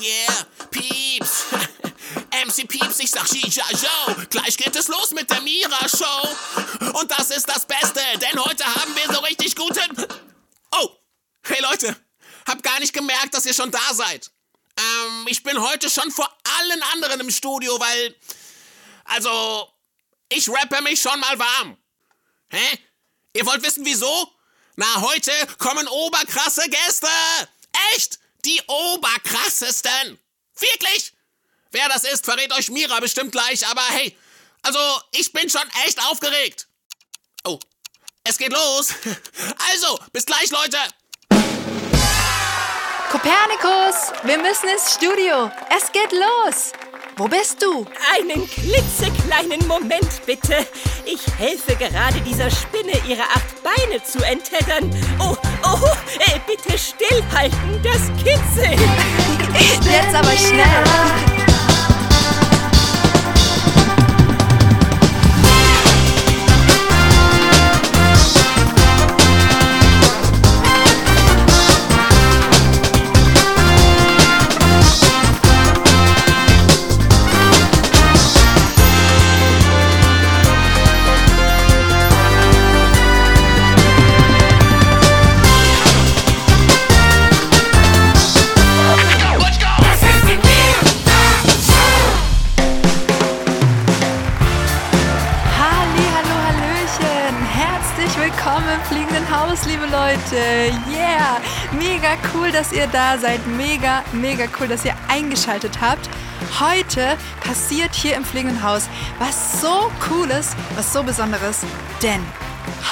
Yeah, Pieps. MC Pieps, ich sag Shisha Joe. Gleich geht es los mit der Mira Show. Und das ist das Beste, denn heute haben wir so richtig guten. Oh, hey Leute, hab gar nicht gemerkt, dass ihr schon da seid. Ähm, ich bin heute schon vor allen anderen im Studio, weil. Also, ich rappe mich schon mal warm. Hä? Ihr wollt wissen, wieso? Na, heute kommen oberkrasse Gäste. Echt? Die oberkrassesten. Wirklich? Wer das ist, verrät euch Mira bestimmt gleich, aber hey, also ich bin schon echt aufgeregt. Oh, es geht los. Also, bis gleich, Leute. Kopernikus, wir müssen ins Studio. Es geht los. Wo bist du? Einen klitzekleinen Moment bitte. Ich helfe gerade dieser Spinne, ihre acht Beine zu enttädern. Oh, oh, äh, bitte stillhalten, das kitzelt. Jetzt aber schnell. Dass ihr da seid. Mega, mega cool, dass ihr eingeschaltet habt. Heute passiert hier im fliegenden Haus was so cooles, was so besonderes, denn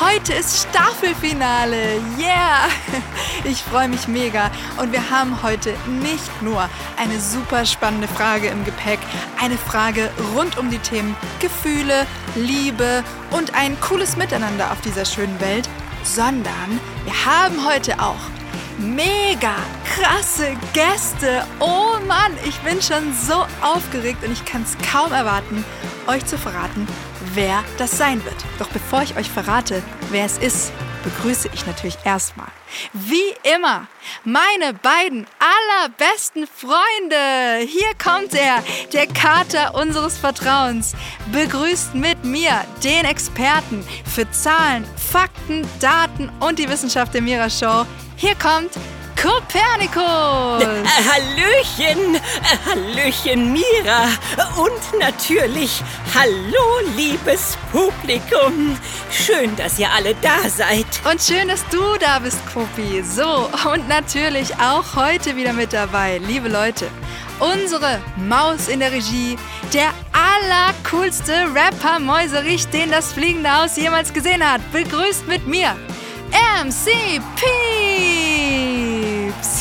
Heute ist Staffelfinale. Yeah! Ich freue mich mega. Und wir haben heute nicht nur eine super spannende Frage im Gepäck, eine Frage rund um die Themen Gefühle, Liebe und ein cooles Miteinander auf dieser schönen Welt, sondern wir haben heute auch mega krasse Gäste. Oh Mann, ich bin schon so aufgeregt und ich kann es kaum erwarten, euch zu verraten, wer das sein wird. Doch bevor ich euch verrate, wer es ist, begrüße ich natürlich erstmal, wie immer, meine beiden allerbesten Freunde. Hier kommt er, der Kater unseres Vertrauens. Begrüßt mit mir den Experten für Zahlen, Fakten, Daten und die Wissenschaft der Mira Show. Hier kommt Kopernikus. Äh, Hallöchen, äh, Hallöchen Mira und natürlich Hallo liebes Publikum. Schön, dass ihr alle da seid. Und schön, dass du da bist, Kopi. So, und natürlich auch heute wieder mit dabei, liebe Leute. Unsere Maus in der Regie, der allercoolste Rapper Mäuserich, den das fliegende Haus jemals gesehen hat. Begrüßt mit mir MC Peeps.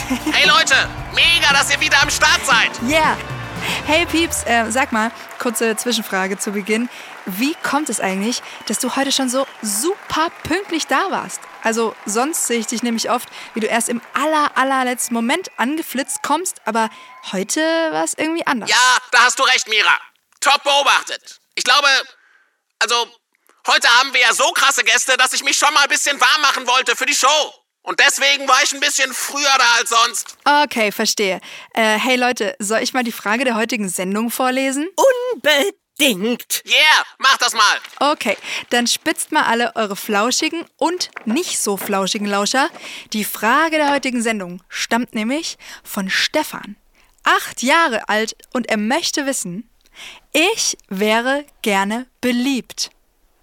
Hey Leute, mega, dass ihr wieder am Start seid. Yeah. Hey Pieps, äh, sag mal, kurze Zwischenfrage zu Beginn. Wie kommt es eigentlich, dass du heute schon so super pünktlich da warst? Also sonst sehe ich dich nämlich oft, wie du erst im aller, allerletzten Moment angeflitzt kommst, aber heute war es irgendwie anders. Ja, da hast du recht, Mira. Top beobachtet. Ich glaube, also, heute haben wir ja so krasse Gäste, dass ich mich schon mal ein bisschen warm machen wollte für die Show. Und deswegen war ich ein bisschen früher da als sonst. Okay, verstehe. Äh, hey Leute, soll ich mal die Frage der heutigen Sendung vorlesen? Unbedingt. Yeah, mach das mal. Okay, dann spitzt mal alle eure flauschigen und nicht so flauschigen Lauscher. Die Frage der heutigen Sendung stammt nämlich von Stefan. Acht Jahre alt und er möchte wissen, ich wäre gerne beliebt.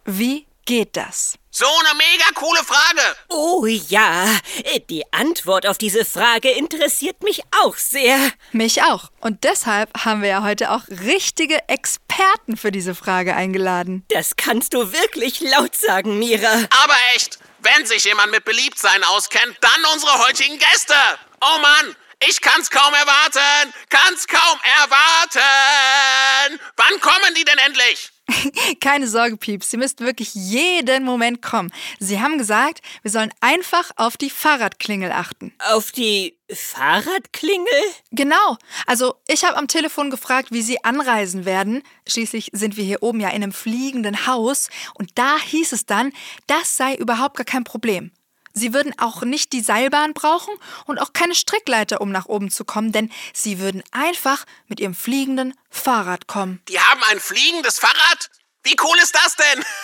Wie geht das? So eine mega coole Frage. Oh ja, äh, die Antwort auf diese Frage interessiert mich auch sehr. Mich auch. Und deshalb haben wir ja heute auch richtige Experten für diese Frage eingeladen. Das kannst du wirklich laut sagen, Mira. Aber echt, wenn sich jemand mit Beliebtsein auskennt, dann unsere heutigen Gäste. Oh Mann, ich kann's kaum erwarten. Kann's kaum erwarten. Wann kommen die denn endlich? Keine Sorge, Pieps, Sie müsst wirklich jeden Moment kommen. Sie haben gesagt, wir sollen einfach auf die Fahrradklingel achten. Auf die Fahrradklingel? Genau. Also, ich habe am Telefon gefragt, wie Sie anreisen werden. Schließlich sind wir hier oben ja in einem fliegenden Haus. Und da hieß es dann, das sei überhaupt gar kein Problem. Sie würden auch nicht die Seilbahn brauchen und auch keine Strickleiter, um nach oben zu kommen, denn sie würden einfach mit ihrem fliegenden Fahrrad kommen. Die haben ein fliegendes Fahrrad? Wie cool ist das denn?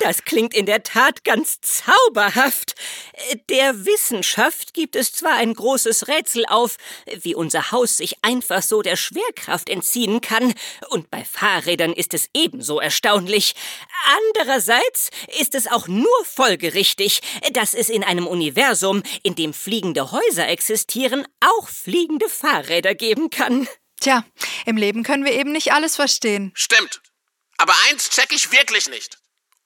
Das klingt in der Tat ganz zauberhaft. Der Wissenschaft gibt es zwar ein großes Rätsel auf, wie unser Haus sich einfach so der Schwerkraft entziehen kann, und bei Fahrrädern ist es ebenso erstaunlich. Andererseits ist es auch nur folgerichtig, dass es in einem Universum, in dem fliegende Häuser existieren, auch fliegende Fahrräder geben kann. Tja, im Leben können wir eben nicht alles verstehen. Stimmt. Aber eins check ich wirklich nicht.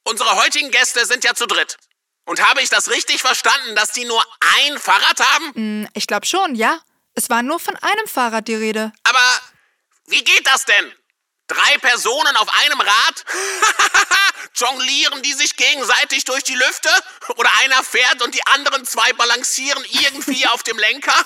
Unsere heutigen Gäste sind ja zu dritt. Und habe ich das richtig verstanden, dass die nur ein Fahrrad haben? Hm, Ich glaube schon, ja. Es war nur von einem Fahrrad die Rede. Aber wie geht das denn? Drei Personen auf einem Rad? Jonglieren die sich gegenseitig durch die Lüfte? Oder einer fährt und die anderen zwei balancieren irgendwie auf dem Lenker?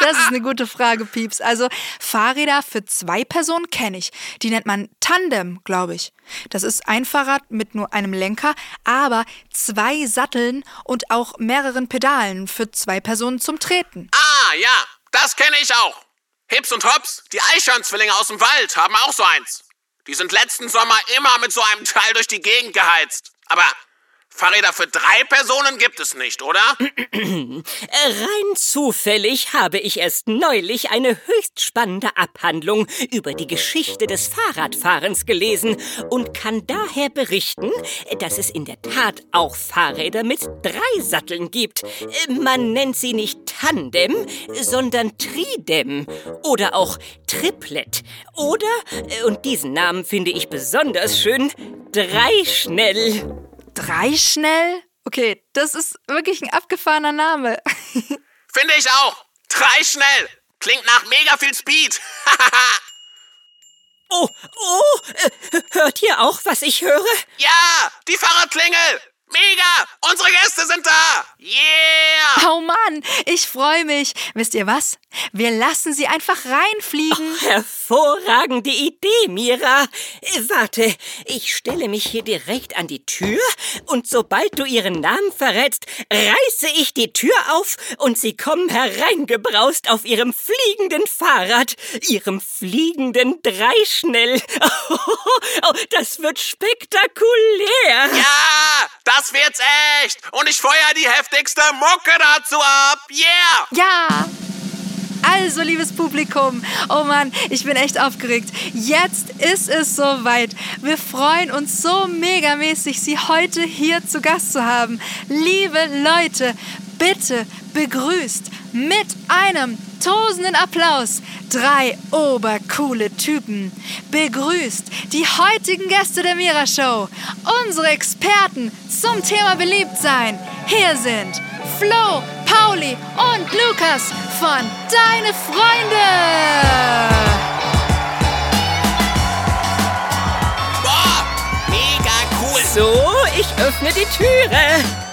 Das ist eine gute Frage, Pieps. Also Fahrräder für zwei Personen kenne ich. Die nennt man Tandem, glaube ich. Das ist ein Fahrrad mit nur einem Lenker, aber zwei Satteln und auch mehreren Pedalen für zwei Personen zum Treten. Ah, ja, das kenne ich auch. Hips und Hops, die Eichhörnzwillinge aus dem Wald, haben auch so eins. Die sind letzten Sommer immer mit so einem Teil durch die Gegend geheizt. Aber Fahrräder für drei Personen gibt es nicht, oder? Rein zufällig habe ich erst neulich eine höchst spannende Abhandlung über die Geschichte des Fahrradfahrens gelesen und kann daher berichten, dass es in der Tat auch Fahrräder mit drei Satteln gibt. Man nennt sie nicht Tandem, sondern Tridem oder auch Triplet oder, und diesen Namen finde ich besonders schön, Dreischnell. Drei schnell? Okay, das ist wirklich ein abgefahrener Name. Finde ich auch. Drei schnell. Klingt nach mega viel Speed. Oh, oh, äh, hört ihr auch, was ich höre? ja, die Fahrradklingel. Mega. Unsere Gäste sind da. Yeah. Oh Mann, ich freue mich. Wisst ihr was? Wir lassen sie einfach reinfliegen. Hervorragende Idee, Mira. Äh, Warte, ich stelle mich hier direkt an die Tür und sobald du ihren Namen verrätst, reiße ich die Tür auf und sie kommen hereingebraust auf ihrem fliegenden Fahrrad, ihrem fliegenden Dreischnell. Oh, das wird spektakulär. Ja, das wird's echt. Und ich feuer die heftigste Mucke dazu ab. Yeah. Ja! Also, liebes Publikum, oh Mann, ich bin echt aufgeregt. Jetzt ist es soweit. Wir freuen uns so megamäßig, Sie heute hier zu Gast zu haben. Liebe Leute, bitte begrüßt mit einem tosenden Applaus drei obercoole Typen. Begrüßt die heutigen Gäste der Mira Show, unsere Experten zum Thema Beliebtsein. Hier sind Flo, Pauli und Lukas von Deine Freunde. Boah, mega cool. So, ich öffne die Türe.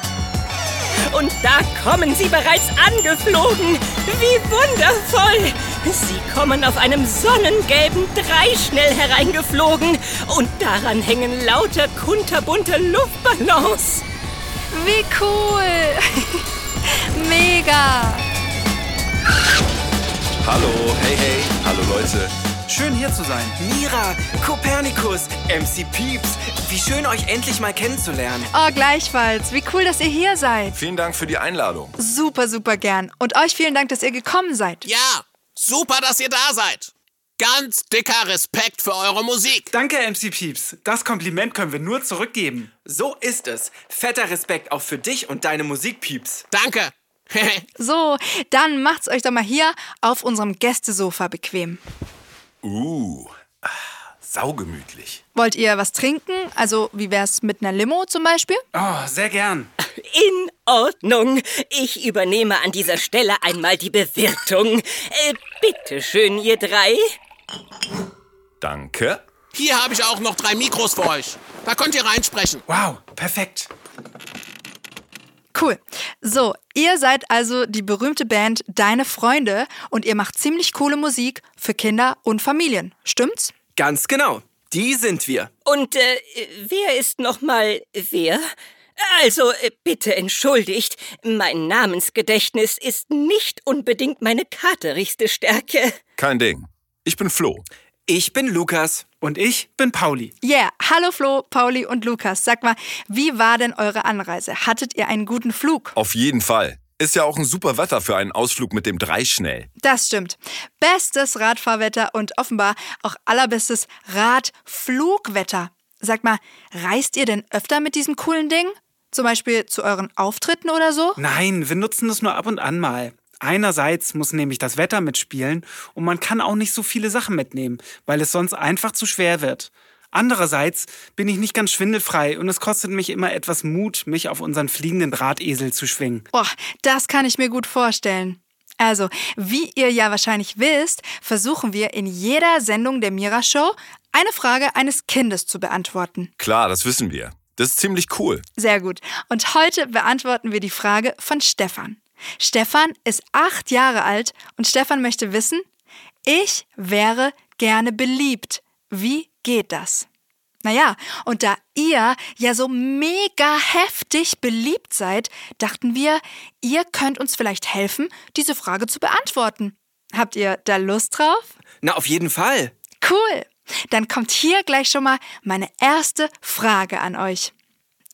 Und da kommen sie bereits angeflogen. Wie wundervoll! Sie kommen auf einem sonnengelben Dreischnell hereingeflogen und daran hängen lauter kunterbunte Luftballons. Wie cool. Mega. Hallo, hey, hey, hallo Leute. Schön hier zu sein. Mira, Kopernikus, MC Pieps. Wie schön euch endlich mal kennenzulernen. Oh, gleichfalls. Wie cool, dass ihr hier seid. Vielen Dank für die Einladung. Super, super gern. Und euch vielen Dank, dass ihr gekommen seid. Ja, super, dass ihr da seid. Ganz dicker Respekt für eure Musik. Danke, MC Pieps. Das Kompliment können wir nur zurückgeben. So ist es. Fetter Respekt auch für dich und deine Musik, Pieps. Danke. So, dann macht's euch doch mal hier auf unserem Gästesofa bequem. Uh, ah, saugemütlich. Wollt ihr was trinken? Also, wie wär's mit einer Limo zum Beispiel? Oh, sehr gern. In Ordnung. Ich übernehme an dieser Stelle einmal die Bewirtung. Äh, bitte schön, ihr drei. Danke. Hier habe ich auch noch drei Mikros für euch. Da könnt ihr reinsprechen. Wow, perfekt. Cool. So, ihr seid also die berühmte Band Deine Freunde und ihr macht ziemlich coole Musik für Kinder und Familien. Stimmt's? Ganz genau. Die sind wir. Und äh, wer ist noch mal wer? Also, äh, bitte entschuldigt, mein Namensgedächtnis ist nicht unbedingt meine katerigste Stärke. Kein Ding. Ich bin Flo. Ich bin Lukas. Und ich bin Pauli. Yeah, hallo Flo, Pauli und Lukas. Sag mal, wie war denn eure Anreise? Hattet ihr einen guten Flug? Auf jeden Fall. Ist ja auch ein super Wetter für einen Ausflug mit dem Dreischnell. Das stimmt. Bestes Radfahrwetter und offenbar auch allerbestes Radflugwetter. Sag mal, reist ihr denn öfter mit diesem coolen Ding? Zum Beispiel zu euren Auftritten oder so? Nein, wir nutzen es nur ab und an mal. Einerseits muss nämlich das Wetter mitspielen und man kann auch nicht so viele Sachen mitnehmen, weil es sonst einfach zu schwer wird. Andererseits bin ich nicht ganz schwindelfrei und es kostet mich immer etwas Mut, mich auf unseren fliegenden Drahtesel zu schwingen. Boah, das kann ich mir gut vorstellen. Also, wie ihr ja wahrscheinlich wisst, versuchen wir in jeder Sendung der Mira Show eine Frage eines Kindes zu beantworten. Klar, das wissen wir. Das ist ziemlich cool. Sehr gut. Und heute beantworten wir die Frage von Stefan. Stefan ist acht Jahre alt und Stefan möchte wissen, ich wäre gerne beliebt. Wie geht das? Naja, und da ihr ja so mega heftig beliebt seid, dachten wir, ihr könnt uns vielleicht helfen, diese Frage zu beantworten. Habt ihr da Lust drauf? Na, auf jeden Fall. Cool. Dann kommt hier gleich schon mal meine erste Frage an euch.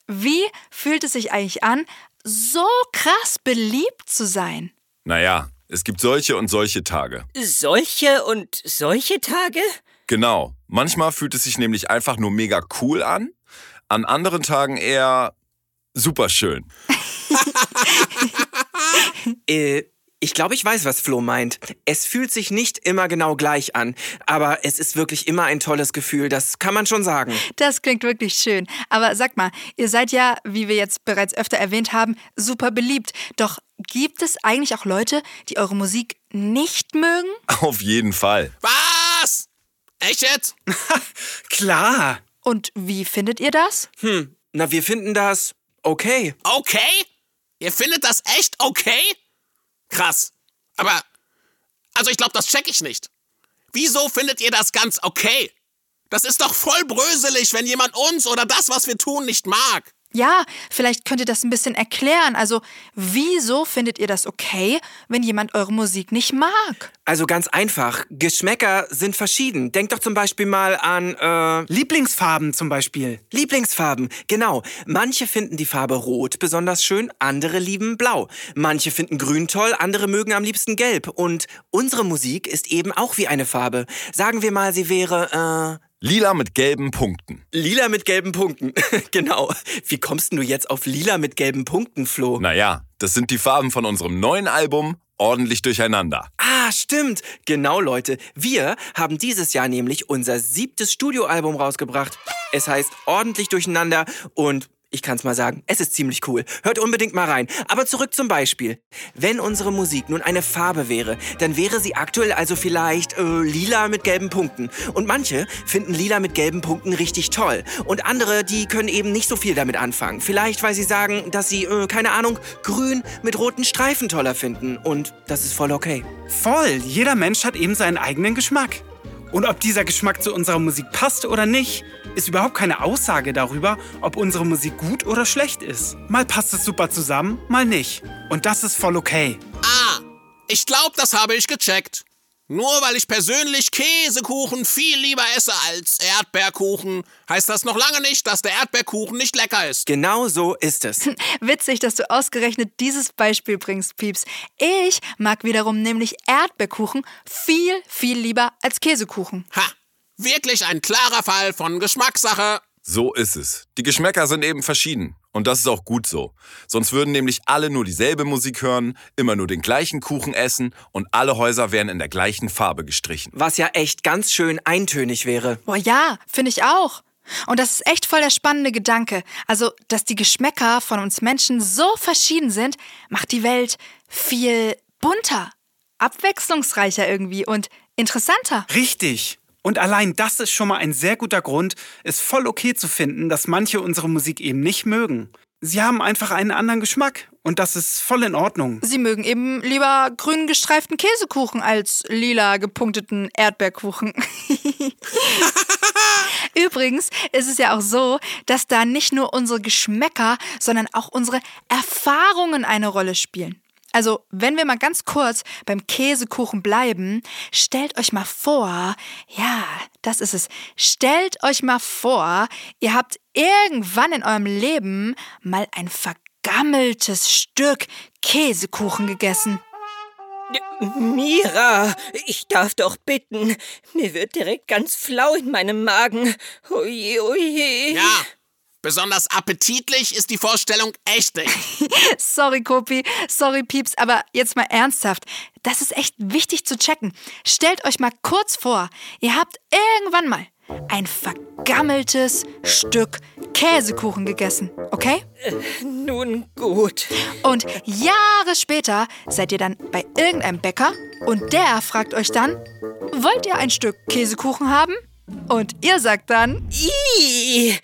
Wie fühlt es sich eigentlich an, so krass beliebt zu sein? Naja, es gibt solche und solche Tage. Solche und solche Tage? Genau. Manchmal fühlt es sich nämlich einfach nur mega cool an, an anderen Tagen eher super schön. Äh, ich glaube, ich weiß, was Flo meint. Es fühlt sich nicht immer genau gleich an, aber es ist wirklich immer ein tolles Gefühl, das kann man schon sagen. Das klingt wirklich schön. Aber sag mal, ihr seid ja, wie wir jetzt bereits öfter erwähnt haben, super beliebt. Doch gibt es eigentlich auch Leute, die eure Musik nicht mögen? Auf jeden Fall. Was? Echt jetzt? Klar. Und wie findet ihr das? Hm, na, wir finden das okay. Okay? Ihr findet das echt okay? Krass. Aber, also ich glaube, das check ich nicht. Wieso findet ihr das ganz okay? Das ist doch voll bröselig, wenn jemand uns oder das, was wir tun, nicht mag. Ja, vielleicht könnt ihr das ein bisschen erklären. Also, wieso findet ihr das okay, wenn jemand eure Musik nicht mag? Also ganz einfach, Geschmäcker sind verschieden. Denkt doch zum Beispiel mal an äh, Lieblingsfarben zum Beispiel. Lieblingsfarben. Genau. Manche finden die Farbe Rot besonders schön, andere lieben Blau. Manche finden Grün toll, andere mögen am liebsten Gelb. Und unsere Musik ist eben auch wie eine Farbe. Sagen wir mal, sie wäre äh, Lila mit gelben Punkten. lila mit gelben Punkten. genau. Wie kommst du jetzt auf lila mit gelben Punkten, Flo? Naja, das sind die Farben von unserem neuen Album Ordentlich Durcheinander. Ah, stimmt. Genau, Leute. Wir haben dieses Jahr nämlich unser siebtes Studioalbum rausgebracht. Es heißt Ordentlich Durcheinander und ich kann's mal sagen, es ist ziemlich cool. Hört unbedingt mal rein. Aber zurück zum Beispiel. Wenn unsere Musik nun eine Farbe wäre, dann wäre sie aktuell also vielleicht äh, lila mit gelben Punkten. Und manche finden lila mit gelben Punkten richtig toll. Und andere, die können eben nicht so viel damit anfangen. Vielleicht, weil sie sagen, dass sie, äh, keine Ahnung, grün mit roten Streifen toller finden. Und das ist voll okay. Voll. Jeder Mensch hat eben seinen eigenen Geschmack. Und ob dieser Geschmack zu unserer Musik passt oder nicht, ist überhaupt keine Aussage darüber, ob unsere Musik gut oder schlecht ist. Mal passt es super zusammen, mal nicht. Und das ist voll okay. Ah, ich glaube, das habe ich gecheckt. Nur weil ich persönlich Käsekuchen viel lieber esse als Erdbeerkuchen, heißt das noch lange nicht, dass der Erdbeerkuchen nicht lecker ist. Genau so ist es. Witzig, dass du ausgerechnet dieses Beispiel bringst, Pieps. Ich mag wiederum nämlich Erdbeerkuchen viel, viel lieber als Käsekuchen. Ha, wirklich ein klarer Fall von Geschmackssache. So ist es. Die Geschmäcker sind eben verschieden. Und das ist auch gut so. Sonst würden nämlich alle nur dieselbe Musik hören, immer nur den gleichen Kuchen essen und alle Häuser wären in der gleichen Farbe gestrichen. Was ja echt ganz schön eintönig wäre. Boah, ja, finde ich auch. Und das ist echt voll der spannende Gedanke. Also, dass die Geschmäcker von uns Menschen so verschieden sind, macht die Welt viel bunter, abwechslungsreicher irgendwie und interessanter. Richtig. Und allein das ist schon mal ein sehr guter Grund, es voll okay zu finden, dass manche unsere Musik eben nicht mögen. Sie haben einfach einen anderen Geschmack und das ist voll in Ordnung. Sie mögen eben lieber grün gestreiften Käsekuchen als lila gepunkteten Erdbeerkuchen. Übrigens ist es ja auch so, dass da nicht nur unsere Geschmäcker, sondern auch unsere Erfahrungen eine Rolle spielen. Also, wenn wir mal ganz kurz beim Käsekuchen bleiben, stellt euch mal vor, ja, das ist es. Stellt euch mal vor, ihr habt irgendwann in eurem Leben mal ein vergammeltes Stück Käsekuchen gegessen. Mira, ich darf doch bitten. Mir wird direkt ganz flau in meinem Magen. Oje, oje. Ja, besonders appetitlich ist die Vorstellung echt nicht. Sorry, Kopi, sorry, Pieps, aber jetzt mal ernsthaft. Das ist echt wichtig zu checken. Stellt euch mal kurz vor, ihr habt irgendwann mal ein vergammeltes Stück Käsekuchen gegessen, okay? Nun gut. Und Jahre später seid ihr dann bei irgendeinem Bäcker und der fragt euch dann, wollt ihr ein Stück Käsekuchen haben? Und ihr sagt dann, I,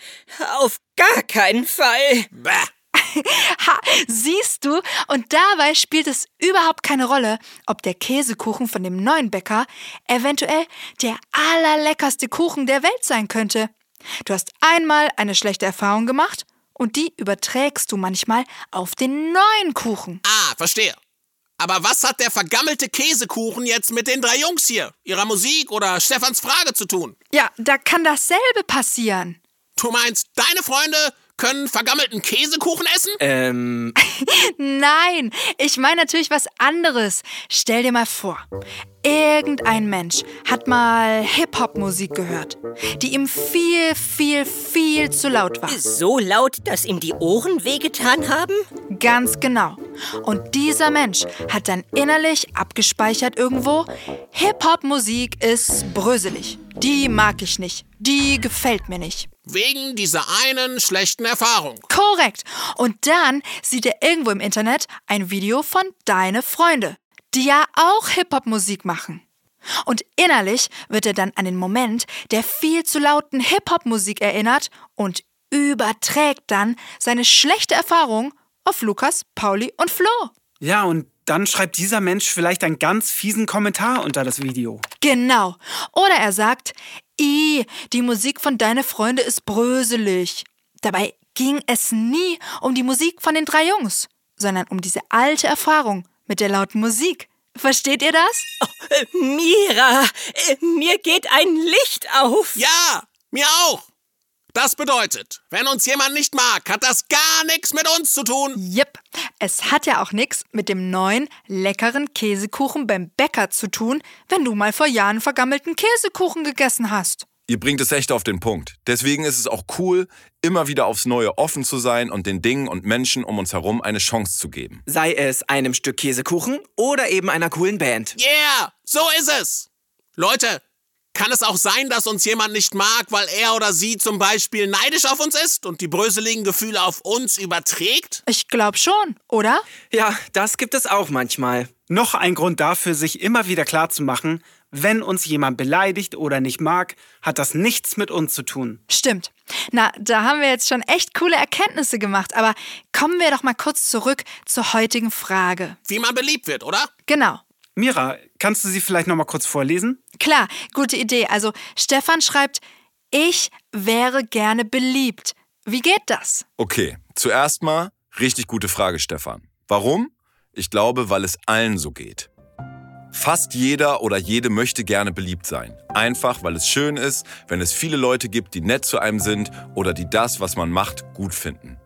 auf gar keinen Fall. Bäh. ha, siehst du? Und dabei spielt es überhaupt keine Rolle, ob der Käsekuchen von dem neuen Bäcker eventuell der allerleckerste Kuchen der Welt sein könnte. Du hast einmal eine schlechte Erfahrung gemacht und die überträgst du manchmal auf den neuen Kuchen. Ah, verstehe. Aber was hat der vergammelte Käsekuchen jetzt mit den drei Jungs hier, ihrer Musik oder Stefans Frage zu tun? Ja, da kann dasselbe passieren. Du meinst, deine Freunde können vergammelten Käsekuchen essen? Ähm, Nein, ich meine natürlich was anderes. Stell dir mal vor, irgendein Mensch hat mal Hip-Hop-Musik gehört, die ihm viel, viel, viel zu laut war. So laut, dass ihm die Ohren wehgetan haben? Ganz genau. Und dieser Mensch hat dann innerlich abgespeichert irgendwo, Hip-Hop-Musik ist bröselig. Die mag ich nicht. Die gefällt mir nicht. Wegen dieser einen schlechten Erfahrung. Korrekt. Und dann sieht er irgendwo im Internet ein Video von Deine Freunde, die ja auch Hip-Hop-Musik machen. Und innerlich wird er dann an den Moment der viel zu lauten Hip-Hop-Musik erinnert und überträgt dann seine schlechte Erfahrung auf Lukas, Pauli und Flo. Ja, und dann schreibt dieser Mensch vielleicht einen ganz fiesen Kommentar unter das Video. Genau. Oder er sagt, I, die Musik von Deine Freunde ist bröselig. Dabei ging es nie um die Musik von den drei Jungs, sondern um diese alte Erfahrung mit der lauten Musik. Versteht ihr das? Äh, Mira, äh, mir geht ein Licht auf. Ja, mir auch. Das bedeutet, wenn uns jemand nicht mag, hat das gar nichts mit uns zu tun. Jep, es hat ja auch nichts mit dem neuen, leckeren Käsekuchen beim Bäcker zu tun, wenn du mal vor Jahren vergammelten Käsekuchen gegessen hast. Ihr bringt es echt auf den Punkt. Deswegen ist es auch cool, immer wieder aufs Neue offen zu sein und den Dingen und Menschen um uns herum eine Chance zu geben. sei es einem Stück Käsekuchen oder eben einer coolen Band. Yeah, so ist es. Leute, kann es auch sein, dass uns jemand nicht mag, weil er oder sie zum Beispiel neidisch auf uns ist und die bröseligen Gefühle auf uns überträgt? Ich glaub schon, oder? Ja, das gibt es auch manchmal. Noch ein Grund dafür, sich immer wieder klarzumachen, wenn uns jemand beleidigt oder nicht mag, hat das nichts mit uns zu tun. Stimmt. Na, da haben wir jetzt schon echt coole Erkenntnisse gemacht, aber kommen wir doch mal kurz zurück zur heutigen Frage. Wie man beliebt wird, oder? Genau. Mira, kannst du sie vielleicht noch mal kurz vorlesen? Klar, gute Idee. Also Stefan schreibt, ich wäre gerne beliebt. Wie geht das? Okay, zuerst mal, richtig gute Frage, Stefan. Warum? Ich glaube, weil es allen so geht. Fast jeder oder jede möchte gerne beliebt sein. Einfach, weil es schön ist, wenn es viele Leute gibt, die nett zu einem sind oder die das, was man macht, gut finden.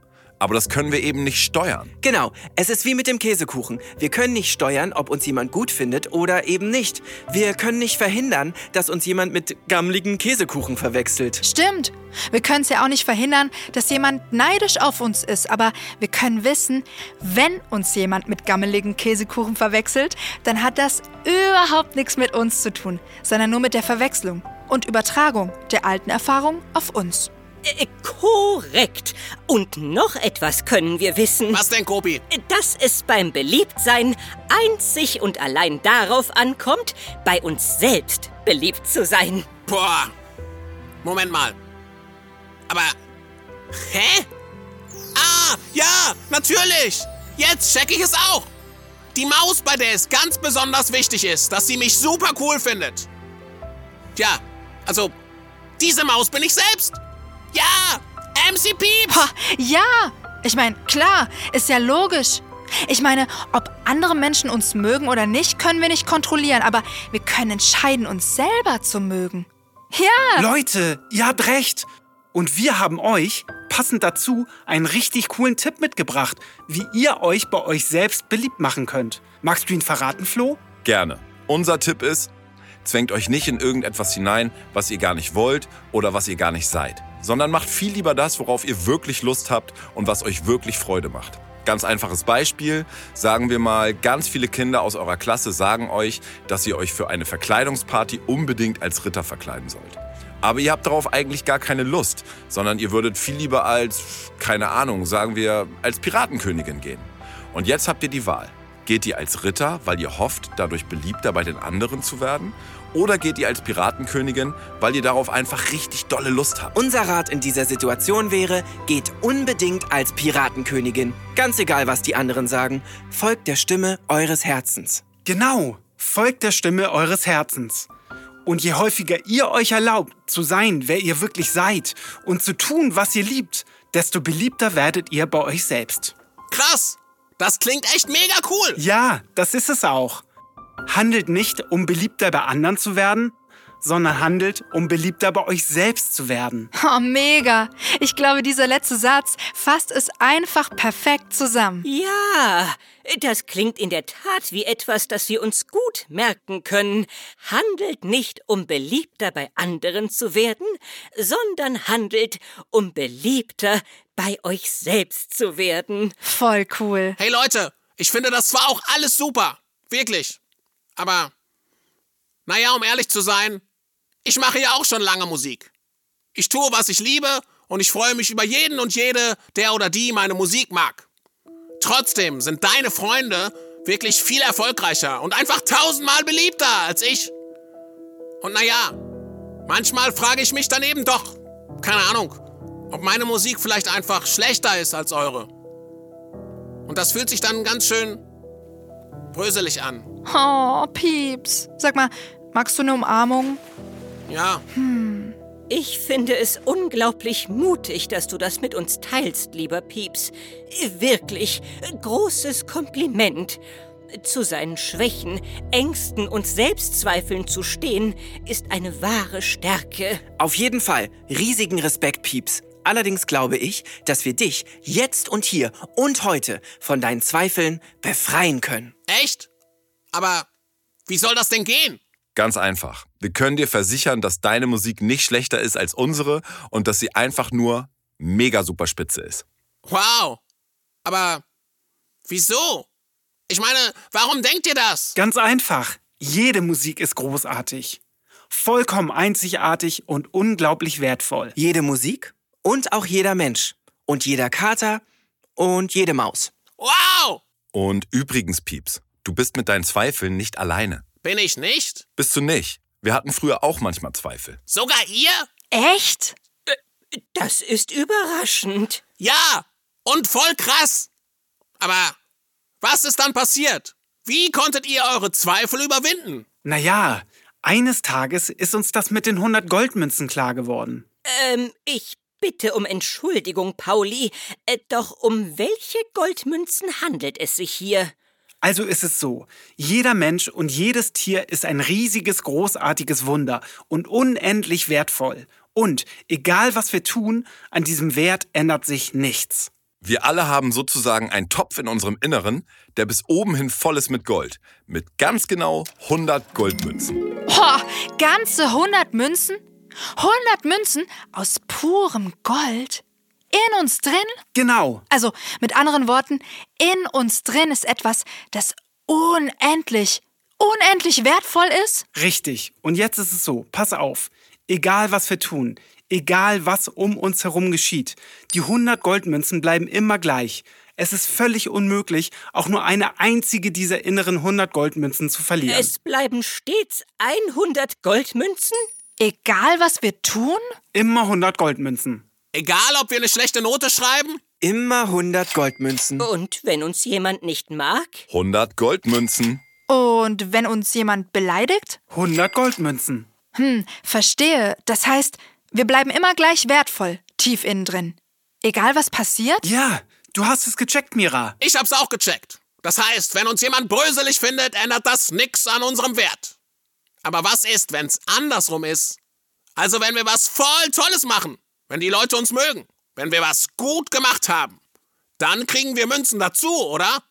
Aber das können wir eben nicht steuern. Genau, es ist wie mit dem Käsekuchen. Wir können nicht steuern, ob uns jemand gut findet oder eben nicht. Wir können nicht verhindern, dass uns jemand mit gammligen Käsekuchen verwechselt. Stimmt. Wir können es ja auch nicht verhindern, dass jemand neidisch auf uns ist, aber wir können wissen, wenn uns jemand mit gammeligen Käsekuchen verwechselt, dann hat das überhaupt nichts mit uns zu tun, sondern nur mit der Verwechslung und Übertragung der alten Erfahrung auf uns. Äh, korrekt. Und noch etwas können wir wissen. Was denn, Kobi? Dass es beim Beliebtsein einzig und allein darauf ankommt, bei uns selbst beliebt zu sein. Boah. Moment mal. Aber. Hä? Ah, ja, natürlich. Jetzt check ich es auch. Die Maus, bei der es ganz besonders wichtig ist, dass sie mich super cool findet. Tja, also, diese Maus bin ich selbst. Ja, MC Pieps. Boah, ja, ich meine, klar, ist ja logisch. Ich meine, ob andere Menschen uns mögen oder nicht, können wir nicht kontrollieren, aber wir können entscheiden, uns selber zu mögen. Ja, Leute, ihr habt recht. Und wir haben euch, passend dazu, einen richtig coolen Tipp mitgebracht, wie ihr euch bei euch selbst beliebt machen könnt. Magst du ihn verraten, Flo? Gerne. Unser Tipp ist, zwängt euch nicht in irgendetwas hinein, was ihr gar nicht wollt oder was ihr gar nicht seid, sondern macht viel lieber das, worauf ihr wirklich Lust habt und was euch wirklich Freude macht. Ganz einfaches Beispiel, sagen wir mal, ganz viele Kinder aus eurer Klasse sagen euch, dass ihr euch für eine Verkleidungsparty unbedingt als Ritter verkleiden sollt. Aber ihr habt darauf eigentlich gar keine Lust, sondern ihr würdet viel lieber als, keine Ahnung, sagen wir, als Piratenkönigin gehen. Und jetzt habt ihr die Wahl. Geht ihr als Ritter, weil ihr hofft, dadurch beliebter bei den anderen zu werden? Oder geht ihr als Piratenkönigin, weil ihr darauf einfach richtig dolle Lust habt? Unser Rat in dieser Situation wäre, geht unbedingt als Piratenkönigin. Ganz egal, was die anderen sagen, folgt der Stimme eures Herzens. Genau, folgt der Stimme eures Herzens. Und je häufiger ihr euch erlaubt, zu sein, wer ihr wirklich seid und zu tun, was ihr liebt, desto beliebter werdet ihr bei euch selbst. Krass. Das klingt echt mega cool. Ja, das ist es auch. Handelt nicht, um beliebter bei anderen zu werden, sondern handelt, um beliebter bei euch selbst zu werden. oh, mega. Ich glaube, dieser letzte Satz fasst es einfach perfekt zusammen. Ja, das klingt in der Tat wie etwas, das wir uns gut merken können. Handelt nicht, um beliebter bei anderen zu werden, sondern handelt, um beliebter bei euch selbst zu werden. Voll cool. Hey Leute, ich finde das zwar auch alles super. Wirklich. Aber, naja, um ehrlich zu sein, ich mache ja auch schon lange Musik. Ich tue, was ich liebe und ich freue mich über jeden und jede, der oder die meine Musik mag. Trotzdem sind deine Freunde wirklich viel erfolgreicher und einfach tausendmal beliebter als ich. Und naja, manchmal frage ich mich dann eben doch, keine Ahnung, ob meine Musik vielleicht einfach schlechter ist als eure. Und das fühlt sich dann ganz schön bröselig an. Oh, Pieps. Sag mal, magst du eine Umarmung? Ja, Ich finde es unglaublich mutig, dass du das mit uns teilst, lieber Pieps. Wirklich, großes Kompliment. Zu seinen Schwächen, Ängsten und Selbstzweifeln zu stehen, ist eine wahre Stärke. Auf jeden Fall riesigen Respekt, Pieps. Allerdings glaube ich, dass wir dich jetzt und hier und heute von deinen Zweifeln befreien können. echt? Aber wie soll das denn gehen? Ganz einfach. Wir können dir versichern, dass deine Musik nicht schlechter ist als unsere und dass sie einfach nur mega super spitze ist. Wow. Aber wieso? Ich meine, warum denkt ihr das? Ganz einfach. Jede Musik ist großartig. Vollkommen einzigartig und unglaublich wertvoll. Jede Musik und auch jeder Mensch. Und jeder Kater und jede Maus. Wow! Und übrigens, Pieps, du bist mit deinen Zweifeln nicht alleine. Bin ich nicht? Bist du nicht? Wir hatten früher auch manchmal Zweifel. Sogar ihr? Echt? Das ist überraschend. Ja. Und voll krass. Aber was ist dann passiert? Wie konntet ihr eure Zweifel überwinden? Naja, eines Tages ist uns das mit den 100 Goldmünzen klar geworden. Ähm, ich bitte um Entschuldigung, Pauli. Äh, doch um welche Goldmünzen handelt es sich hier? Also ist es so, jeder Mensch und jedes Tier ist ein riesiges, großartiges Wunder und unendlich wertvoll. Und egal was wir tun, an diesem Wert ändert sich nichts. Wir alle haben sozusagen einen Topf in unserem Inneren, der bis oben hin voll ist mit Gold. Mit ganz genau 100 Goldmünzen. Boah, ganze 100 Münzen? 100 Münzen aus purem Gold? In uns drin? Genau. Also mit anderen Worten, in uns drin ist etwas, das unendlich, unendlich wertvoll ist? Richtig. Und jetzt ist es so, pass auf. Egal was wir tun, egal was um uns herum geschieht, die 100 Goldmünzen bleiben immer gleich. Es ist völlig unmöglich, auch nur eine einzige dieser inneren 100 Goldmünzen zu verlieren. Es bleiben stets 100 Goldmünzen? Egal was wir tun? Immer 100 Goldmünzen. Egal, ob wir eine schlechte Note schreiben? immer 100 Goldmünzen. Und wenn uns jemand nicht mag? 100 Goldmünzen. Und wenn uns jemand beleidigt? 100 Goldmünzen. Hm, verstehe. Das heißt, wir bleiben immer gleich wertvoll, tief innen drin. Egal was passiert? Ja, du hast es gecheckt, Mira. Ich hab's auch gecheckt. Das heißt, wenn uns jemand bröselig findet, ändert das nix an unserem Wert. Aber was ist, wenn's andersrum ist? Also wenn wir was voll Tolles machen, wenn die Leute uns mögen, wenn wir was gut gemacht haben, dann kriegen wir Münzen dazu, oder?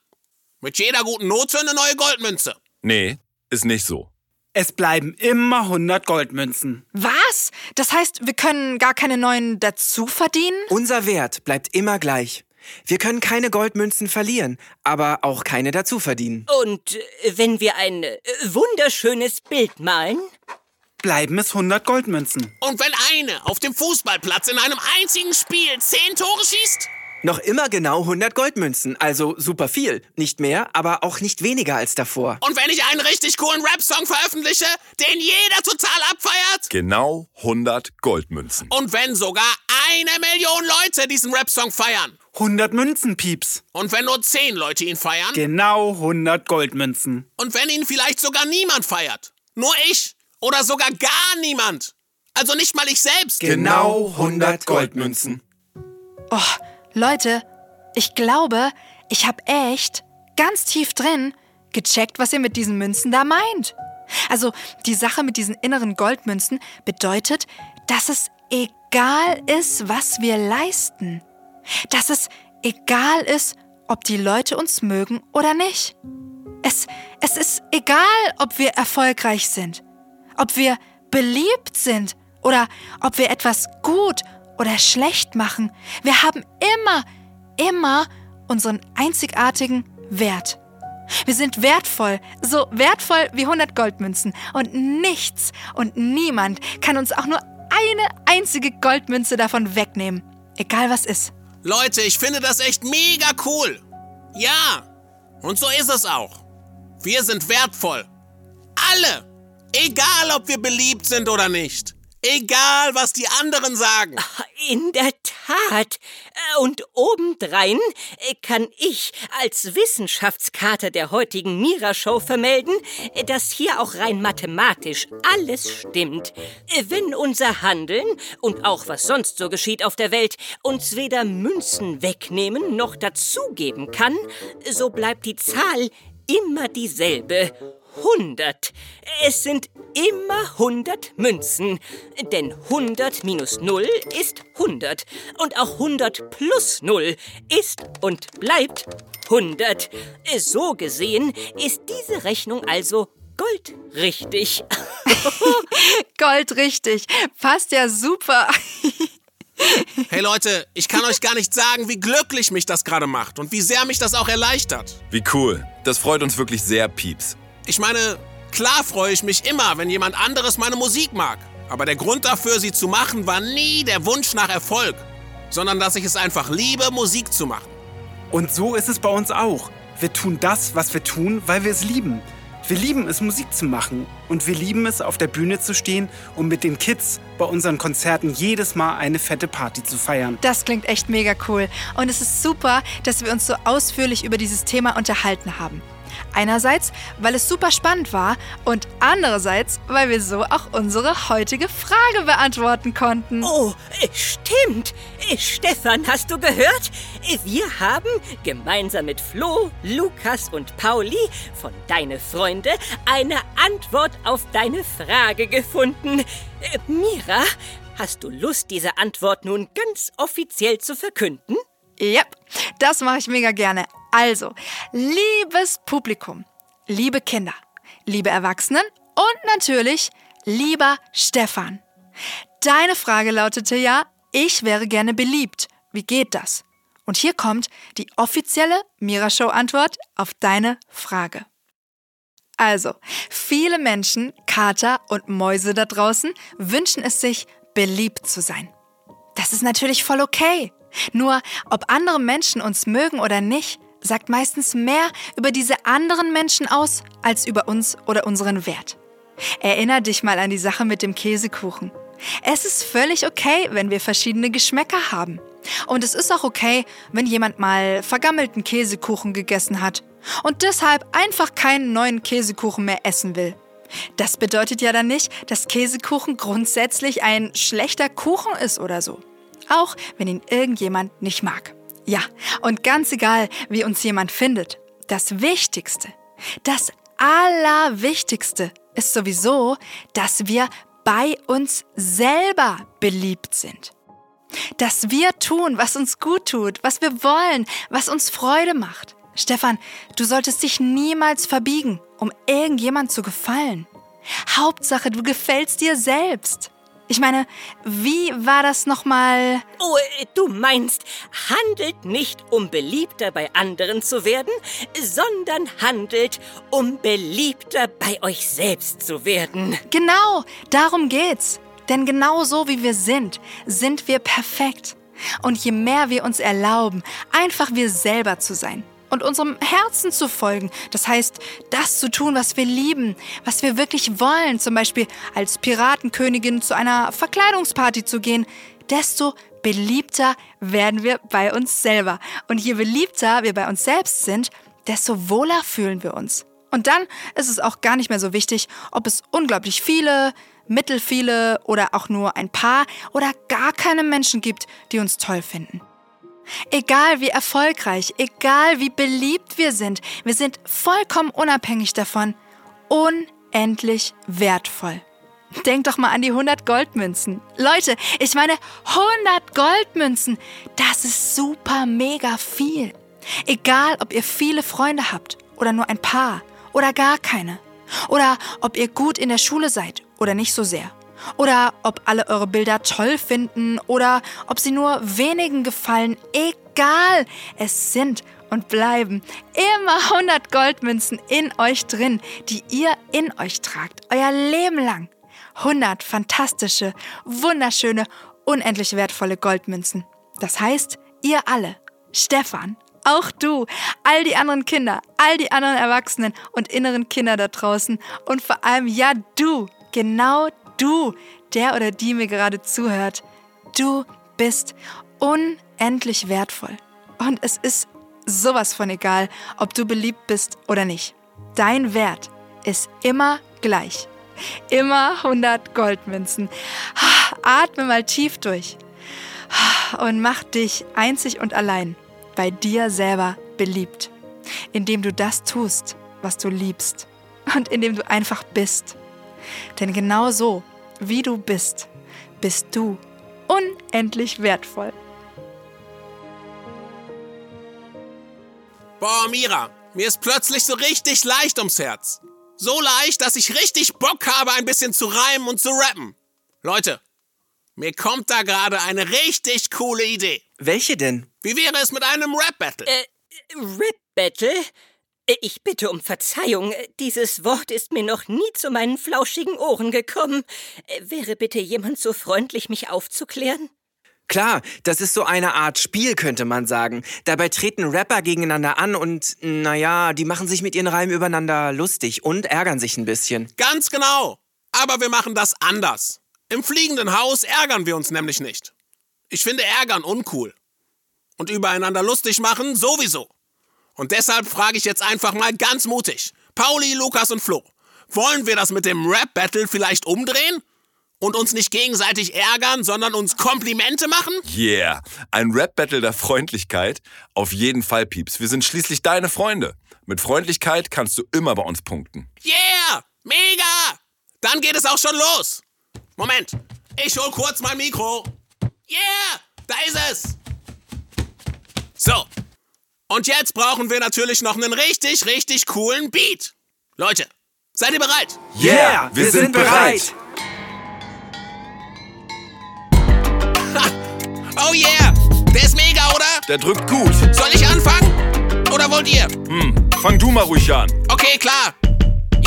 Mit jeder guten Note eine neue Goldmünze. Nee, ist nicht so. Es bleiben immer 100 Goldmünzen. Was? Das heißt, wir können gar keine neuen dazu verdienen? Unser Wert bleibt immer gleich. Wir können keine Goldmünzen verlieren, aber auch keine dazu verdienen. Und äh, wenn wir ein äh, wunderschönes Bild malen? Bleiben es 100 Goldmünzen. Und wenn eine auf dem Fußballplatz in einem einzigen Spiel zehn Tore schießt? Noch immer genau 100 Goldmünzen, also super viel. Nicht mehr, aber auch nicht weniger als davor. Und wenn ich einen richtig coolen Rap-Song veröffentliche, den jeder total abfeiert? Genau 100 Goldmünzen. Und wenn sogar eine Million Leute diesen Rap-Song feiern? 100 Münzen, Pieps. Und wenn nur zehn Leute ihn feiern? Genau 100 Goldmünzen. Und wenn ihn vielleicht sogar niemand feiert? Nur ich? Oder sogar gar niemand? Also nicht mal ich selbst? Genau 100 Goldmünzen. Oh, Leute, ich glaube, ich habe echt ganz tief drin gecheckt, was ihr mit diesen Münzen da meint. Also die Sache mit diesen inneren Goldmünzen bedeutet, dass es egal ist, was wir leisten. Dass es egal ist, ob die Leute uns mögen oder nicht. Es, es ist egal, ob wir erfolgreich sind, ob wir beliebt sind oder ob wir etwas gut oder schlecht machen. Wir haben immer, immer unseren einzigartigen Wert. Wir sind wertvoll, so wertvoll wie 100 Goldmünzen. Und nichts und niemand kann uns auch nur eine einzige Goldmünze davon wegnehmen. Egal was ist. Leute, ich finde das echt mega cool. Ja, und so ist es auch. Wir sind wertvoll. Alle. Egal, ob wir beliebt sind oder nicht. Egal, was die anderen sagen. In der Tat. Und obendrein kann ich als Wissenschaftskater der heutigen Mira-Show vermelden, dass hier auch rein mathematisch alles stimmt. Wenn unser Handeln und auch was sonst so geschieht auf der Welt uns weder Münzen wegnehmen noch dazugeben kann, so bleibt die Zahl immer dieselbe. 100. Es sind immer 100 Münzen. Denn 100 minus 0 ist 100. Und auch 100 plus 0 ist und bleibt 100. So gesehen ist diese Rechnung also goldrichtig. Goldrichtig. Passt ja super. Hey Leute, ich kann euch gar nicht sagen, wie glücklich mich das gerade macht und wie sehr mich das auch erleichtert. Wie cool. Das freut uns wirklich sehr, Pieps. Ich meine, klar freue ich mich immer, wenn jemand anderes meine Musik mag. Aber der Grund dafür, sie zu machen, war nie der Wunsch nach Erfolg, sondern dass ich es einfach liebe, Musik zu machen. Und so ist es bei uns auch. Wir tun das, was wir tun, weil wir es lieben. Wir lieben es, Musik zu machen. Und wir lieben es, auf der Bühne zu stehen und mit den Kids bei unseren Konzerten jedes Mal eine fette Party zu feiern. Das klingt echt mega cool. Und es ist super, dass wir uns so ausführlich über dieses Thema unterhalten haben. Einerseits, weil es super spannend war und andererseits, weil wir so auch unsere heutige Frage beantworten konnten. Oh, stimmt. Stefan, hast du gehört? Wir haben gemeinsam mit Flo, Lukas und Pauli von Deine Freunde eine Antwort auf deine Frage gefunden. Mira, hast du Lust, diese Antwort nun ganz offiziell zu verkünden? Ja, das mache ich mega gerne. Also, liebes Publikum, liebe Kinder, liebe Erwachsenen und natürlich lieber Stefan. Deine Frage lautete ja, ich wäre gerne beliebt. Wie geht das? Und hier kommt die offizielle Mira-Show-Antwort auf deine Frage. Also, viele Menschen, Kater und Mäuse da draußen wünschen es sich, beliebt zu sein. Das ist natürlich voll okay. Nur, ob andere Menschen uns mögen oder nicht, sagt meistens mehr über diese anderen Menschen aus, als über uns oder unseren Wert. Erinner dich mal an die Sache mit dem Käsekuchen. Es ist völlig okay, wenn wir verschiedene Geschmäcker haben. Und es ist auch okay, wenn jemand mal vergammelten Käsekuchen gegessen hat und deshalb einfach keinen neuen Käsekuchen mehr essen will. Das bedeutet ja dann nicht, dass Käsekuchen grundsätzlich ein schlechter Kuchen ist oder so. Auch wenn ihn irgendjemand nicht mag. Ja, und ganz egal, wie uns jemand findet, das Wichtigste, das Allerwichtigste ist sowieso, dass wir bei uns selber beliebt sind. Dass wir tun, was uns gut tut, was wir wollen, was uns Freude macht. Stefan, du solltest dich niemals verbiegen, um irgendjemand zu gefallen. Hauptsache, du gefällst dir selbst. Ich meine, wie war das nochmal? Oh, du meinst, handelt nicht, um beliebter bei anderen zu werden, sondern handelt, um beliebter bei euch selbst zu werden. Genau, darum geht's. Denn genau so wie wir sind, sind wir perfekt. Und je mehr wir uns erlauben, einfach wir selber zu sein, und unserem Herzen zu folgen. Das heißt, das zu tun, was wir lieben, was wir wirklich wollen, zum Beispiel als Piratenkönigin zu einer Verkleidungsparty zu gehen, desto beliebter werden wir bei uns selber. Und je beliebter wir bei uns selbst sind, desto wohler fühlen wir uns. Und dann ist es auch gar nicht mehr so wichtig, ob es unglaublich viele, mittelfiele oder auch nur ein paar oder gar keine Menschen gibt, die uns toll finden. Egal wie erfolgreich, egal wie beliebt wir sind, wir sind vollkommen unabhängig davon, unendlich wertvoll. Denk doch mal an die 100 Goldmünzen. Leute, ich meine 100 Goldmünzen, das ist super mega viel. Egal, ob ihr viele Freunde habt oder nur ein paar oder gar keine. Oder ob ihr gut in der Schule seid oder nicht so sehr. Oder ob alle eure Bilder toll finden oder ob sie nur wenigen gefallen. Egal, es sind und bleiben immer 100 Goldmünzen in euch drin, die ihr in euch tragt, euer Leben lang. 100 fantastische, wunderschöne, unendlich wertvolle Goldmünzen. Das heißt, ihr alle, Stefan, auch du, all die anderen Kinder, all die anderen Erwachsenen und inneren Kinder da draußen und vor allem ja du, genau du, der oder die mir gerade zuhört, du bist unendlich wertvoll. Und es ist sowas von egal, ob du beliebt bist oder nicht. Dein Wert ist immer gleich. Immer 100 Goldmünzen. Atme mal tief durch und mach dich einzig und allein bei dir selber beliebt, indem du das tust, was du liebst und indem du einfach bist. Denn genau so wie du bist, bist du unendlich wertvoll. Boah, Mira, mir ist plötzlich so richtig leicht ums Herz. So leicht, dass ich richtig Bock habe, ein bisschen zu reimen und zu rappen. Leute, mir kommt da gerade eine richtig coole Idee. Welche denn? Wie wäre es mit einem Rap-Battle? Äh, Rap-Battle? Ich bitte um Verzeihung, dieses Wort ist mir noch nie zu meinen flauschigen Ohren gekommen. Wäre bitte jemand so freundlich, mich aufzuklären? Klar, das ist so eine Art Spiel, könnte man sagen. Dabei treten Rapper gegeneinander an und, naja, die machen sich mit ihren Reimen übereinander lustig und ärgern sich ein bisschen. Ganz genau. Aber wir machen das anders. Im fliegenden Haus ärgern wir uns nämlich nicht. Ich finde Ärgern uncool. Und übereinander lustig machen sowieso. Und deshalb frage ich jetzt einfach mal ganz mutig. Pauli, Lukas und Flo, wollen wir das mit dem Rap-Battle vielleicht umdrehen? Und uns nicht gegenseitig ärgern, sondern uns Komplimente machen? Yeah, ein Rap-Battle der Freundlichkeit? Auf jeden Fall, Pieps. Wir sind schließlich deine Freunde. Mit Freundlichkeit kannst du immer bei uns punkten. Yeah, mega! Dann geht es auch schon los. Moment, ich hol kurz mein Mikro. Yeah, da ist es. So, und jetzt brauchen wir natürlich noch einen richtig, richtig coolen Beat. Leute, seid ihr bereit? Yeah, wir sind bereit. oh yeah, der ist mega, oder? Der drückt gut. Soll ich anfangen? Oder wollt ihr? Hm, fang du mal ruhig an. Okay, klar.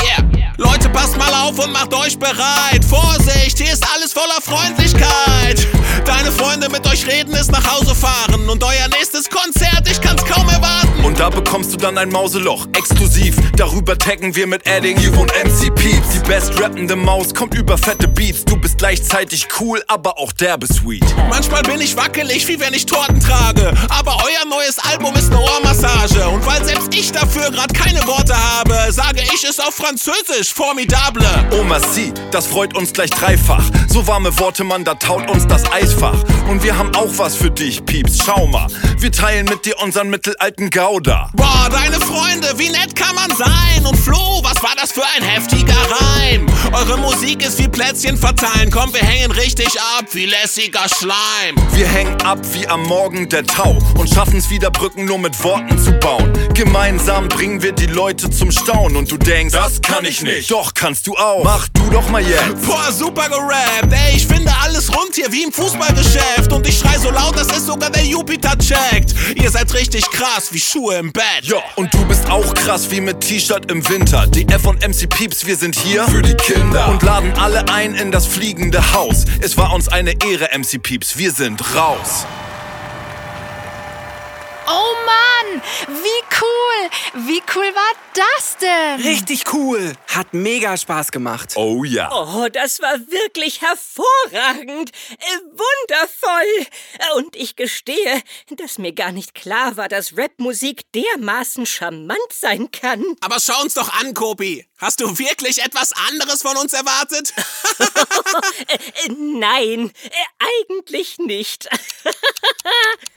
Yeah. Leute, passt mal auf und macht euch bereit. Vorsicht, hier ist alles voller Freundlichkeit. Deine Freunde mit euch reden ist nach Hause fahren. Und euer nächstes Konzert, ich kann's kaum erwarten. Und da bekommst du dann ein Mauseloch, exklusiv. Darüber taggen wir mit Adding You und MC Peeps. Die best rappende Maus kommt über fette Beats. Du bist gleichzeitig cool, aber auch derbe sweet. Manchmal bin ich wackelig, wie wenn ich Torten trage. Aber euer neues Album ist eine Ohrmassage. Und weil selbst ich dafür grad keine Worte habe, sage ich es auf Französisch, formidable. Oh merci, das freut uns gleich dreifach. So warme Worte, Mann, da taut uns das Eisfach. Und wir haben auch was für dich, Pieps, schau mal. Wir teilen mit dir unseren mittelalten Gouda. Boah, deine Freunde, wie nett kann man sein? Und Flo, was war das für ein heftiger Reim? Eure Musik ist wie Plätzchen verteilen. Komm, wir hängen richtig ab, wie lässiger Schleim. Wir hängen ab wie am Morgen der Tau und schaffen's wieder Brücken nur mit Worten zu bauen. Gemeinsam bringen wir die Leute zum Staunen und du denkst, das kann ich nicht. Doch kannst du auch. Mach du doch mal jetzt. Boah, super gerappt. Ey, ich finde alles rund hier wie im Fußballgeschäft. Und ich schrei so laut, dass es sogar der Jupiter checkt. Ihr seid richtig krass wie Schuhe im Bett. Ja, und du bist auch krass wie mit T-Shirt im Winter. DF und MC Pieps, wir sind hier für die Kinder und laden alle ein in das fliegende Haus. Es war uns eine Ehre, MC Pieps, wir sind raus. Oh Mann, wie cool! Wie cool war das denn? Richtig cool. Hat mega Spaß gemacht. Oh ja. Oh, das war wirklich hervorragend. Äh, wundervoll. Äh, Und ich gestehe, dass mir gar nicht klar war, dass Rapmusik dermaßen charmant sein kann. Aber schau uns doch an, Kopi. Hast du wirklich etwas anderes von uns erwartet? Äh, nein, äh, eigentlich nicht.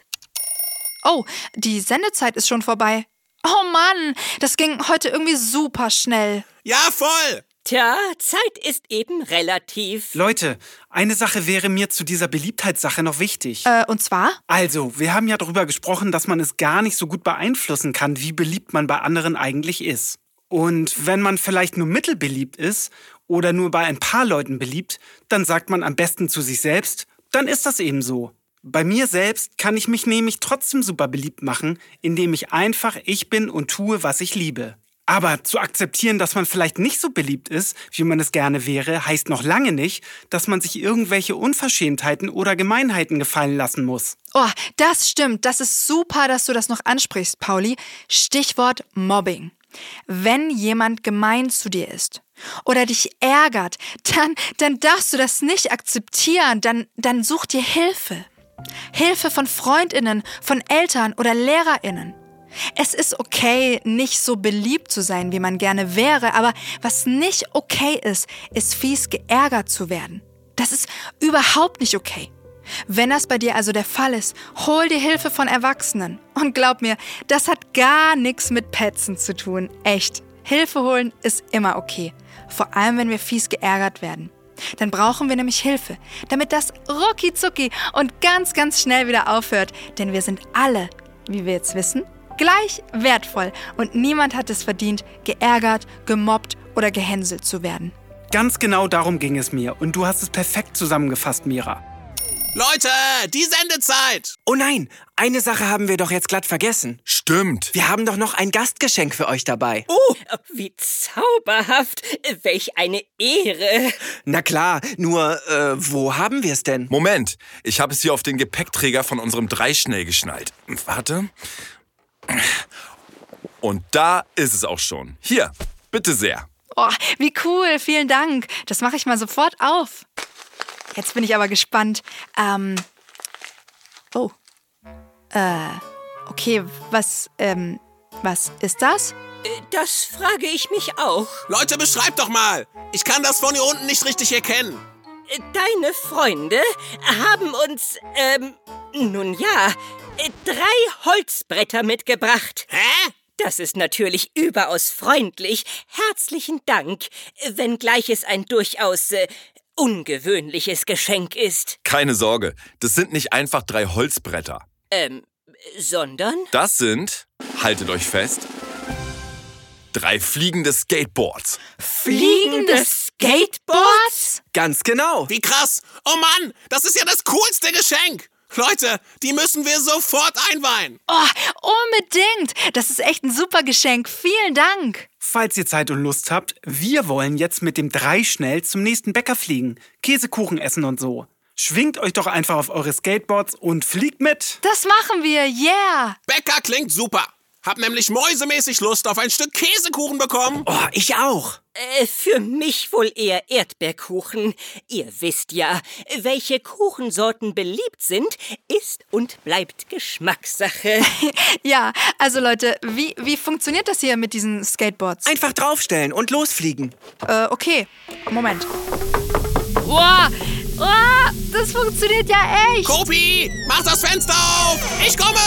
Oh, die Sendezeit ist schon vorbei. Oh Mann, das ging heute irgendwie super schnell. ja, voll. Tja, Zeit ist eben relativ. Leute, eine Sache wäre mir zu dieser Beliebtheitssache noch wichtig. Äh, und zwar? Also, wir haben ja darüber gesprochen, dass man es gar nicht so gut beeinflussen kann, wie beliebt man bei anderen eigentlich ist. Und wenn man vielleicht nur mittelbeliebt ist oder nur bei ein paar Leuten beliebt, dann sagt man am besten zu sich selbst, dann ist das eben so. Bei mir selbst kann ich mich nämlich trotzdem super beliebt machen, indem ich einfach ich bin und tue, was ich liebe. Aber zu akzeptieren, dass man vielleicht nicht so beliebt ist, wie man es gerne wäre, heißt noch lange nicht, dass man sich irgendwelche Unverschämtheiten oder Gemeinheiten gefallen lassen muss. Oh, das stimmt. Das ist super, dass du das noch ansprichst, Pauli. Stichwort Mobbing. Wenn jemand gemein zu dir ist oder dich ärgert, dann, dann darfst du das nicht akzeptieren. Dann, dann such dir Hilfe. Hilfe von Freundinnen, von Eltern oder Lehrerinnen. Es ist okay, nicht so beliebt zu sein, wie man gerne wäre, aber was nicht okay ist, ist fies geärgert zu werden. Das ist überhaupt nicht okay. Wenn das bei dir also der Fall ist, hol dir Hilfe von Erwachsenen. Und glaub mir, das hat gar nichts mit Petzen zu tun. Echt. Hilfe holen ist immer okay. Vor allem, wenn wir fies geärgert werden. Dann brauchen wir nämlich Hilfe, damit das rucki zucki und ganz, ganz schnell wieder aufhört. Denn wir sind alle, wie wir jetzt wissen, gleich wertvoll und niemand hat es verdient, geärgert, gemobbt oder gehänselt zu werden. Ganz genau darum ging es mir und du hast es perfekt zusammengefasst, Mira. Leute, die Sendezeit. Oh nein, eine Sache haben wir doch jetzt glatt vergessen. Stimmt. Wir haben doch noch ein Gastgeschenk für euch dabei. Oh, wie zauberhaft. Welch eine Ehre. Na klar, nur äh, wo haben wir es denn? Moment, ich habe es hier auf den Gepäckträger von unserem Dreischnell geschnallt. Warte. Und da ist es auch schon. Hier, bitte sehr. Oh, wie cool, vielen Dank. Das mache ich mal sofort auf. Jetzt bin ich aber gespannt. Ähm. Oh. Äh. Okay, was, ähm, was ist das? Äh, Das frage ich mich auch. Leute, beschreibt doch mal. Ich kann das von hier unten nicht richtig erkennen. Äh, Deine Freunde haben uns, ähm, nun ja, äh, drei Holzbretter mitgebracht. Hä? Das ist natürlich überaus freundlich. Herzlichen Dank, wenngleich es ein durchaus äh, ungewöhnliches Geschenk ist. Keine Sorge, das sind nicht einfach drei Holzbretter. Ähm, sondern? Das sind, haltet euch fest, drei fliegende Skateboards. Fliegende Skateboards? Ganz genau. Wie krass. Oh Mann, das ist ja das coolste Geschenk. Leute, die müssen wir sofort einweihen. Oh, unbedingt. Das ist echt ein super Geschenk. Vielen Dank. Falls ihr Zeit und Lust habt, wir wollen jetzt mit dem Dreischnell zum nächsten Bäcker fliegen, Käsekuchen essen und so. Schwingt euch doch einfach auf eure Skateboards und fliegt mit. Das machen wir, yeah! Bäcker klingt super. Hab nämlich mäusemäßig Lust auf ein Stück Käsekuchen bekommen. Oh, ich auch. Äh, für mich wohl eher Erdbeerkuchen. Ihr wisst ja, welche Kuchensorten beliebt sind, ist und bleibt Geschmackssache. Ja, also Leute, wie, wie funktioniert das hier mit diesen Skateboards? Einfach draufstellen und losfliegen. Äh, okay. Moment. Wow, wow, das funktioniert ja echt. Kopi, mach das Fenster auf. Ich komme.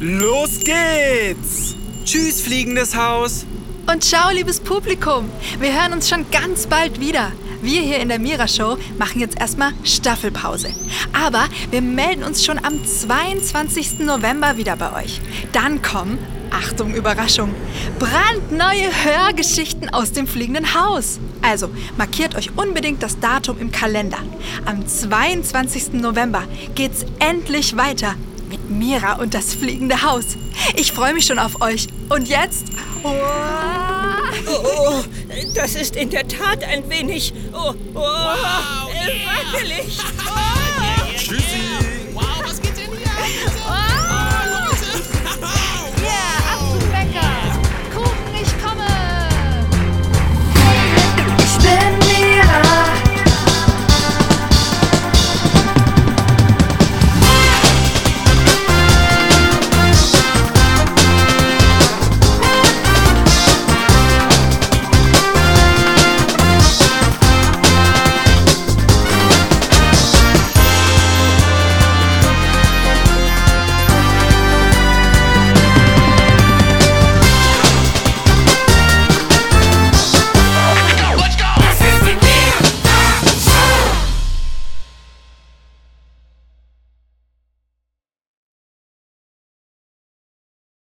Los geht's! Tschüss, fliegendes Haus. Und ciao, liebes Publikum. Wir hören uns schon ganz bald wieder. Wir hier in der Mira Show machen jetzt erstmal Staffelpause. Aber wir melden uns schon am 22. November wieder bei euch. Dann kommen, Achtung, Überraschung, brandneue Hörgeschichten aus dem fliegenden Haus. Also markiert euch unbedingt das Datum im Kalender. Am 22. November geht's endlich weiter mit Mira und das fliegende Haus. Ich freue mich schon auf euch. Und jetzt? Oh. Oh, das ist in der Tat ein wenig. Oh, oh, äh, wackelig. Oh.